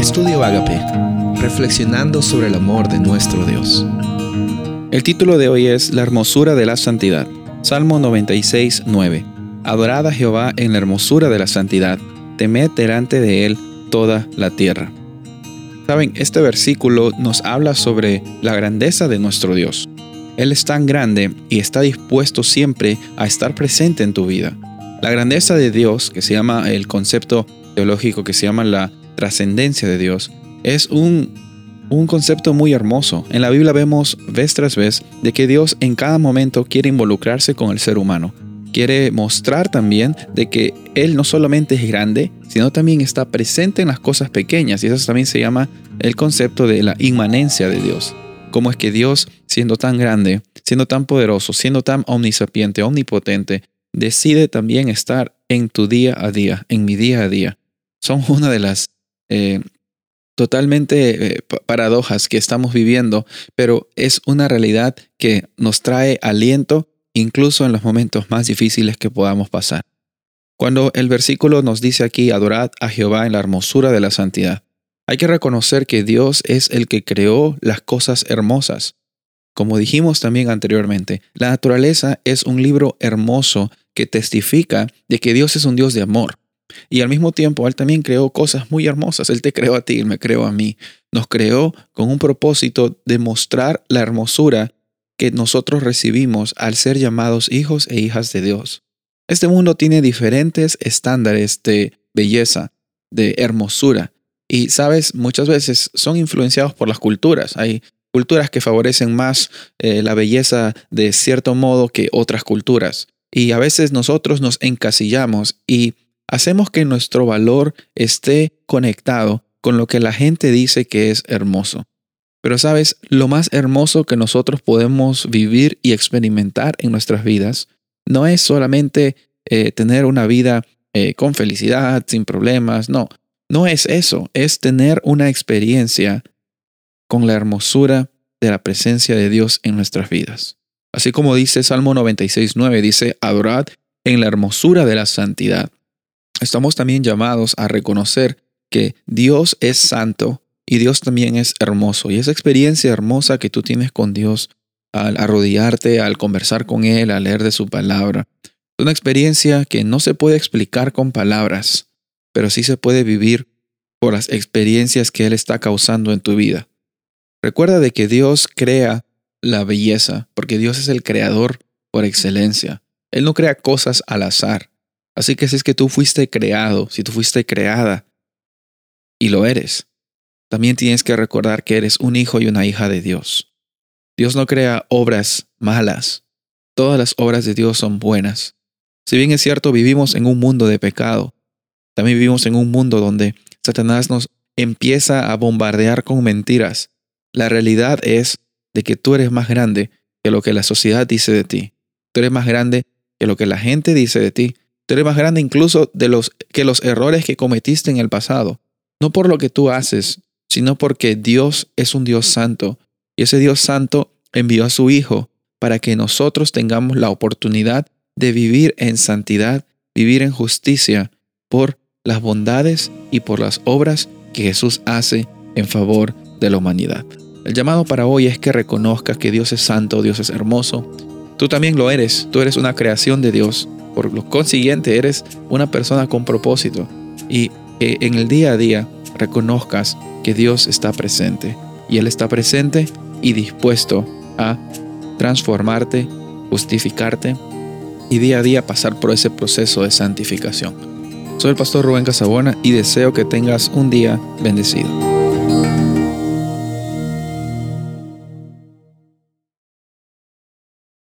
Estudio Agape, reflexionando sobre el amor de nuestro Dios. El título de hoy es La hermosura de la santidad. Salmo 96, 9. Adorad a Jehová en la hermosura de la santidad, temed delante de él toda la tierra. Saben, este versículo nos habla sobre la grandeza de nuestro Dios. Él es tan grande y está dispuesto siempre a estar presente en tu vida. La grandeza de Dios, que se llama el concepto teológico que se llama la trascendencia de Dios, es un, un concepto muy hermoso. En la Biblia vemos vez tras vez de que Dios en cada momento quiere involucrarse con el ser humano. Quiere mostrar también de que Él no solamente es grande, sino también está presente en las cosas pequeñas. Y eso también se llama el concepto de la inmanencia de Dios. Cómo es que Dios, siendo tan grande, siendo tan poderoso, siendo tan omnisapiente, omnipotente, decide también estar en tu día a día, en mi día a día. Son una de las eh, totalmente eh, paradojas que estamos viviendo, pero es una realidad que nos trae aliento incluso en los momentos más difíciles que podamos pasar. Cuando el versículo nos dice aquí, adorad a Jehová en la hermosura de la santidad, hay que reconocer que Dios es el que creó las cosas hermosas. Como dijimos también anteriormente, la naturaleza es un libro hermoso que testifica de que Dios es un Dios de amor. Y al mismo tiempo, Él también creó cosas muy hermosas. Él te creó a ti, Él me creó a mí. Nos creó con un propósito de mostrar la hermosura que nosotros recibimos al ser llamados hijos e hijas de Dios. Este mundo tiene diferentes estándares de belleza, de hermosura. Y sabes, muchas veces son influenciados por las culturas. Hay culturas que favorecen más eh, la belleza de cierto modo que otras culturas. Y a veces nosotros nos encasillamos y hacemos que nuestro valor esté conectado con lo que la gente dice que es hermoso. Pero sabes, lo más hermoso que nosotros podemos vivir y experimentar en nuestras vidas no es solamente eh, tener una vida eh, con felicidad, sin problemas, no, no es eso, es tener una experiencia con la hermosura de la presencia de Dios en nuestras vidas. Así como dice Salmo 96.9, dice, adorad en la hermosura de la santidad estamos también llamados a reconocer que Dios es santo y Dios también es hermoso. Y esa experiencia hermosa que tú tienes con Dios al arrodillarte, al conversar con Él, al leer de su palabra, es una experiencia que no se puede explicar con palabras, pero sí se puede vivir por las experiencias que Él está causando en tu vida. Recuerda de que Dios crea la belleza, porque Dios es el creador por excelencia. Él no crea cosas al azar. Así que si es que tú fuiste creado, si tú fuiste creada, y lo eres, también tienes que recordar que eres un hijo y una hija de Dios. Dios no crea obras malas. Todas las obras de Dios son buenas. Si bien es cierto, vivimos en un mundo de pecado, también vivimos en un mundo donde Satanás nos empieza a bombardear con mentiras. La realidad es de que tú eres más grande que lo que la sociedad dice de ti. Tú eres más grande que lo que la gente dice de ti. Tú más grande incluso de los que los errores que cometiste en el pasado. No por lo que tú haces, sino porque Dios es un Dios santo. Y ese Dios santo envió a su Hijo para que nosotros tengamos la oportunidad de vivir en santidad, vivir en justicia, por las bondades y por las obras que Jesús hace en favor de la humanidad. El llamado para hoy es que reconozcas que Dios es santo, Dios es hermoso. Tú también lo eres, tú eres una creación de Dios por lo consiguiente, eres una persona con propósito y que en el día a día reconozcas que Dios está presente y Él está presente y dispuesto a transformarte, justificarte y día a día pasar por ese proceso de santificación. Soy el pastor Rubén Casabona y deseo que tengas un día bendecido.